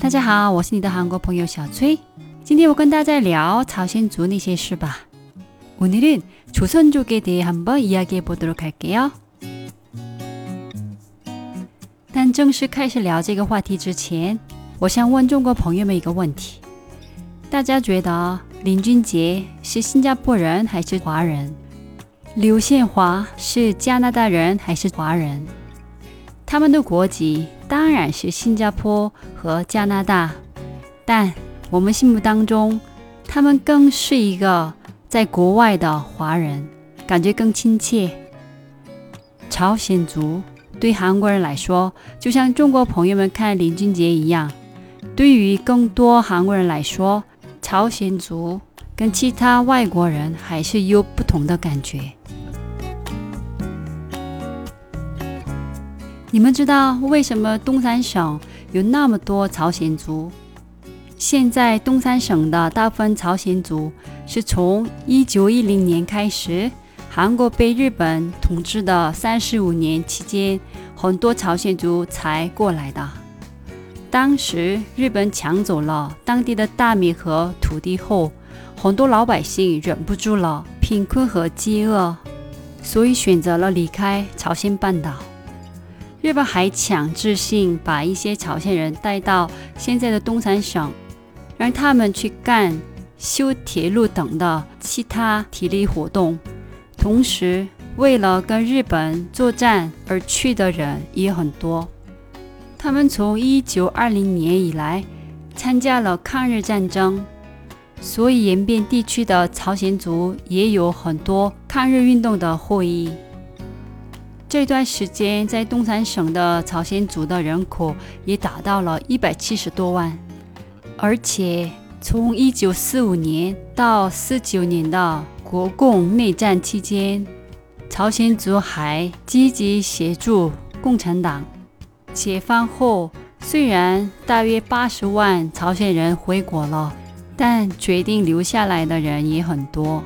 大家好，我是你的韩国朋友小崔。今天我跟大家聊朝鲜族那些事吧。오늘은조선족에대해한번이야기해보도록할게요但正式开始聊这个话题之前，我想问中国朋友们一个问题：大家觉得林俊杰是新加坡人还是华人？刘宪华是加拿大人还是华人？ 他们的国籍当然是新加坡和加拿大，但我们心目当中，他们更是一个在国外的华人，感觉更亲切。朝鲜族对韩国人来说，就像中国朋友们看林俊杰一样，对于更多韩国人来说，朝鲜族跟其他外国人还是有不同的感觉。你们知道为什么东三省有那么多朝鲜族？现在东三省的大部分朝鲜族是从一九一零年开始，韩国被日本统治的三十五年期间，很多朝鲜族才过来的。当时日本抢走了当地的大米和土地后，很多老百姓忍不住了贫困和饥饿，所以选择了离开朝鲜半岛。日本还强制性把一些朝鲜人带到现在的东三省，让他们去干修铁路等的其他体力活动。同时，为了跟日本作战而去的人也很多。他们从一九二零年以来参加了抗日战争，所以延边地区的朝鲜族也有很多抗日运动的后裔。这段时间，在东三省的朝鲜族的人口也达到了一百七十多万，而且从一九四五年到四九年的国共内战期间，朝鲜族还积极协助共产党。解放后，虽然大约八十万朝鲜人回国了，但决定留下来的人也很多。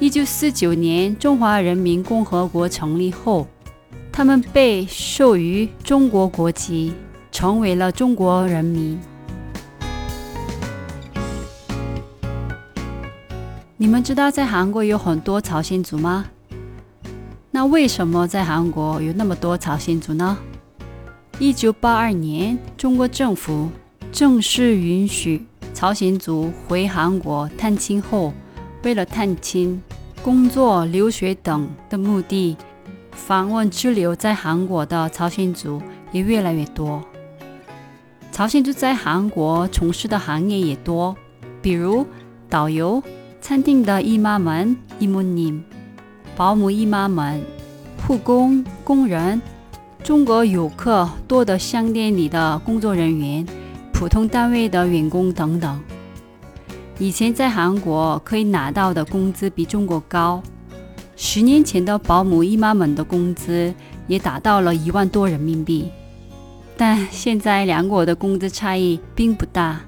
一九四九年，中华人民共和国成立后，他们被授予中国国籍，成为了中国人民。你们知道在韩国有很多朝鲜族吗？那为什么在韩国有那么多朝鲜族呢？一九八二年，中国政府正式允许朝鲜族回韩国探亲后。为了探亲、工作、留学等的目的，访问滞留在韩国的朝鲜族也越来越多。朝鲜族在韩国从事的行业也多，比如导游、餐厅的姨妈们、姨母 님、 保姆姨妈们、护工、工人、中国游客多的商店里的工作人员、普通单位的员工等等。以前在韩国可以拿到的工资比中国高，十年前的保姆姨妈们的工资也达到了一万多人民币。但现在两国的工资差异并不大，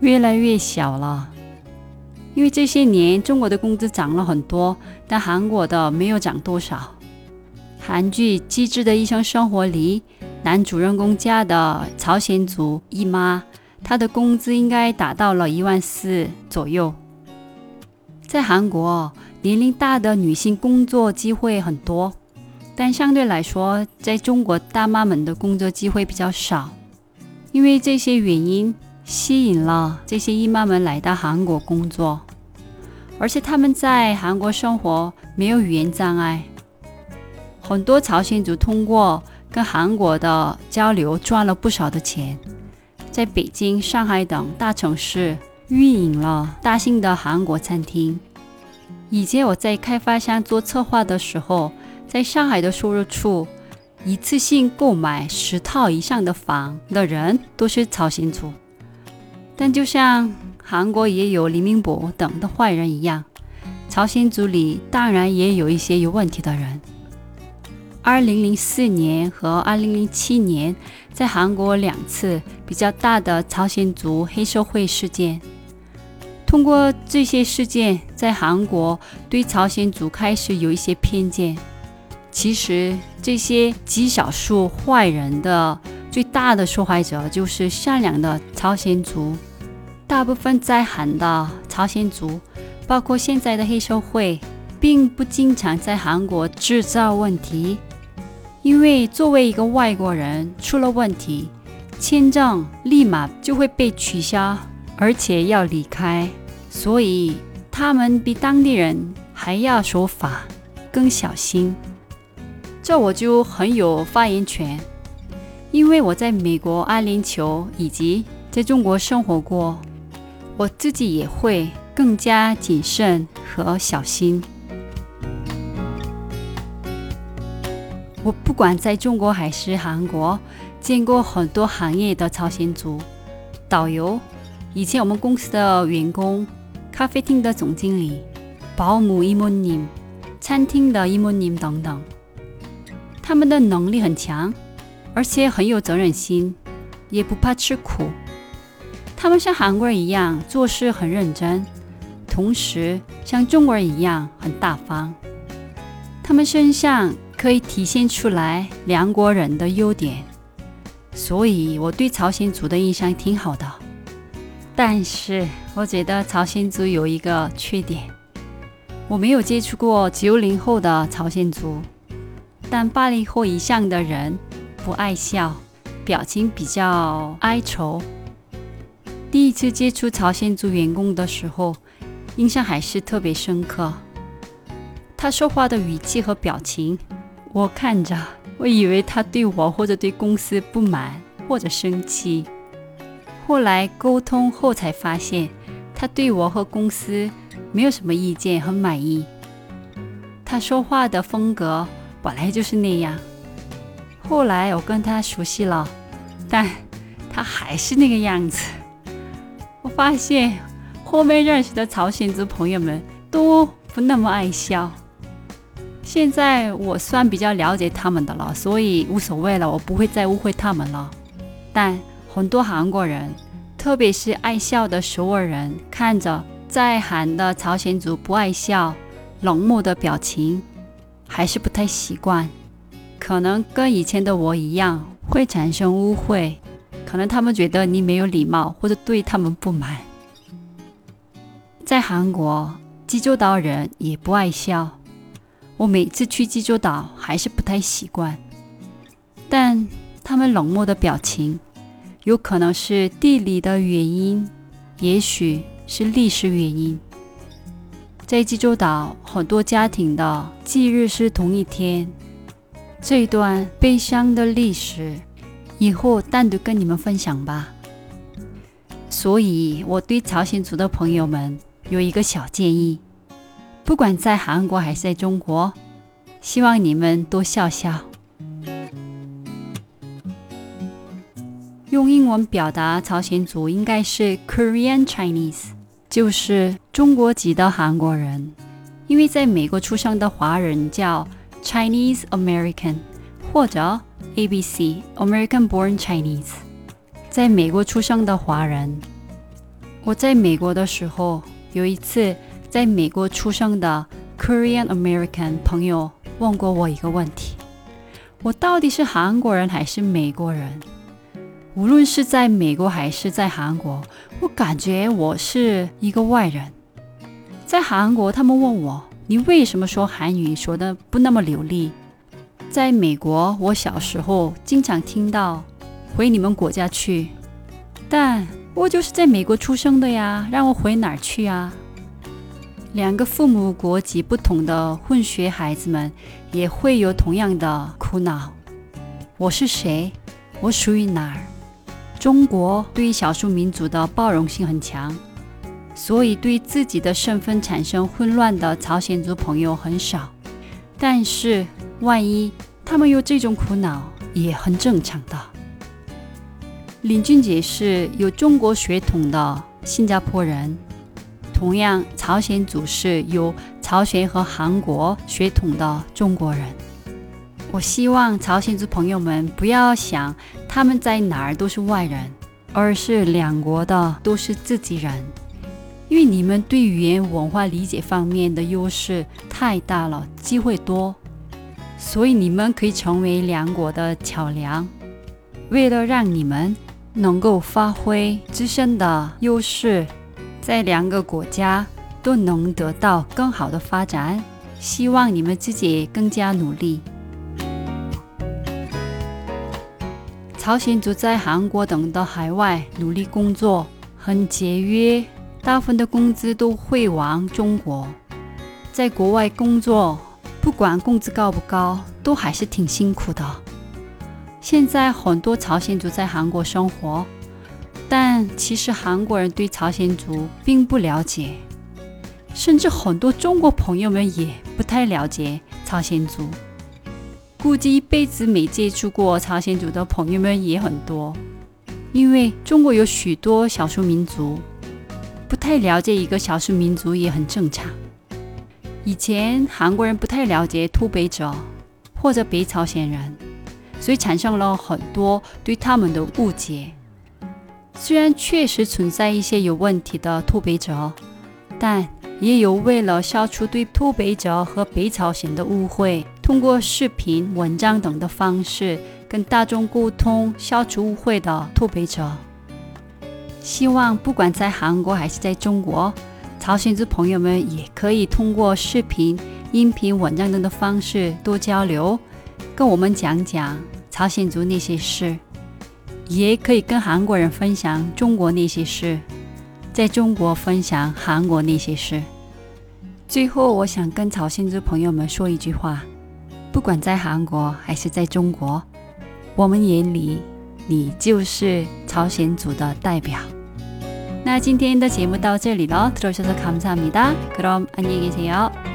越来越小了。因为这些年中国的工资涨了很多，但韩国的没有涨多少。韩剧《机智的医生生活》里，男主人公家的朝鲜族姨妈。他的工资应该达到了一万四左右。在韩国，年龄大的女性工作机会很多，但相对来说，在中国大妈们的工作机会比较少。因为这些原因，吸引了这些姨妈们来到韩国工作，而且他们在韩国生活没有语言障碍。很多朝鲜族通过跟韩国的交流赚了不少的钱。在北京、上海等大城市运营了大型的韩国餐厅。以前我在开发商做策划的时候，在上海的收入处，一次性购买十套以上的房的人都是朝鲜族。但就像韩国也有李明博等的坏人一样，朝鲜族里当然也有一些有问题的人。二零零四年和二零零七年，在韩国两次比较大的朝鲜族黑社会事件。通过这些事件，在韩国对朝鲜族开始有一些偏见。其实，这些极少数坏人的最大的受害者就是善良的朝鲜族。大部分在韩的朝鲜族，包括现在的黑社会，并不经常在韩国制造问题，因为作为一个外国人，出了问题，签证立马就会被取消，而且要离开，所以他们比当地人还要守法，更小心。这我就很有发言权，因为我在美国、阿联酋以及在中国生活过。我自己也会更加谨慎和小心。我不管在中国还是韩国，见过很多行业的朝鲜族导游，以前我们公司的员工、咖啡厅的总经理、保姆伊모님餐厅的伊모님等等，他们的能力很强，而且很有责任心，也不怕吃苦。他们像韩国人一样做事很认真，同时像中国人一样很大方。他们身上 可以体现出来两国人的优点，所以我对朝鲜族的印象挺好的。但是我觉得朝鲜族有一个缺点，我没有接触过九零后的朝鲜族，但八零后以上的人不爱笑，表情比较哀愁。第一次接触朝鲜族员工的时候，印象还是特别深刻。他说话的语气和表情，我看着，我以为他对我或者对公司不满或者生气。后来沟通后才发现，他对我和公司没有什么意见，很满意。他说话的风格本来就是那样。后来我跟他熟悉了，但他还是那个样子。我发现后面认识的朝鲜族朋友们都不那么爱笑。现在我算比较了解他们的了，所以无所谓了，我不会再误会他们了。但很多韩国人，特别是爱笑的首尔人，看着在韩的朝鲜族不爱笑、冷漠的表情，还是不太习惯。可能跟以前的我一样，会产生误会。可能他们觉得你没有礼貌，或者对他们不满。在韩国，济州岛人也不爱笑。我每次去济州岛还是不太习惯。但他们冷漠的表情，有可能是地理的原因，也许是历史原因。在济州岛，很多家庭的忌日是同一天。这段悲伤的历史。以后单独跟你们分享吧。所以，我对朝鲜族的朋友们有一个小建议：不管在韩国还是在中国，希望你们多笑笑。用英文表达朝鲜族应该是 Korean Chinese，就是中国籍的韩国人。因为在美国出生的华人叫 Chinese American，或者。ABC American Born Chinese，在美国出生的华人。我在美国的时候，有一次在美国出生的 Korean American 朋友问过我一个问题：我到底是韩国人还是美国人？无论是在美国还是在韩国，我感觉我是一个外人。在韩国，他们问我：你为什么说韩语说的不那么流利？在美国，我小时候经常听到“回你们国家去”，但我就是在美国出生的呀，让我回哪儿去啊？两个父母国籍不同的混血孩子们也会有同样的苦恼。我是谁？我属于哪儿？中国对于少数民族的包容性很强，所以对自己的身份产生混乱的朝鲜族朋友很少。但是。万一他们有这种苦恼，也很正常的。林俊杰是有中国血统的新加坡人，同样朝鲜族是有朝鲜和韩国血统的中国人。我希望朝鲜族朋友们不要想他们在哪儿都是外人，而是两国的都是自己人，因为你们对语言文化理解方面的优势太大了，机会多。所以你们可以成为两国的桥梁。为了让你们能够发挥自身的优势，在两个国家都能得到更好的发展，希望你们自己更加努力。朝鲜族在韩国等的海外努力工作，很节约，大部分的工资都会往中国。在国外工作，不管工资高不高，都还是挺辛苦的。现在很多朝鲜族在韩国生活，但其实韩国人对朝鲜族并不了解，甚至很多中国朋友们也不太了解朝鲜族。估计一辈子没接触过朝鲜族的朋友们也很多，因为中国有许多少数民族，不太了解一个少数民族也很正常。以前韩国人不太了解脱北者或者北朝鲜人。所以产生了很多对他们的误解。虽然确实存在一些有问题的脱北者，但也有为了消除对脱北者和北朝鲜的误会，通过视频、文章等的方式跟大众沟通、消除误会的脱北者。希望不管在韩国还是在中国，朝鲜族朋友们也可以通过视频、音频、文章等的方式多交流。跟我们讲讲朝鲜族那些事，也可以跟韩国人分享中国那些事，在中国分享韩国那些事。最后，我想跟朝鲜族朋友们说一句话：不管在韩国还是在中国，我们眼里你就是朝鲜族的代表。那今天的节目到这里了，들어주셔서감사합니다그럼안녕히계세요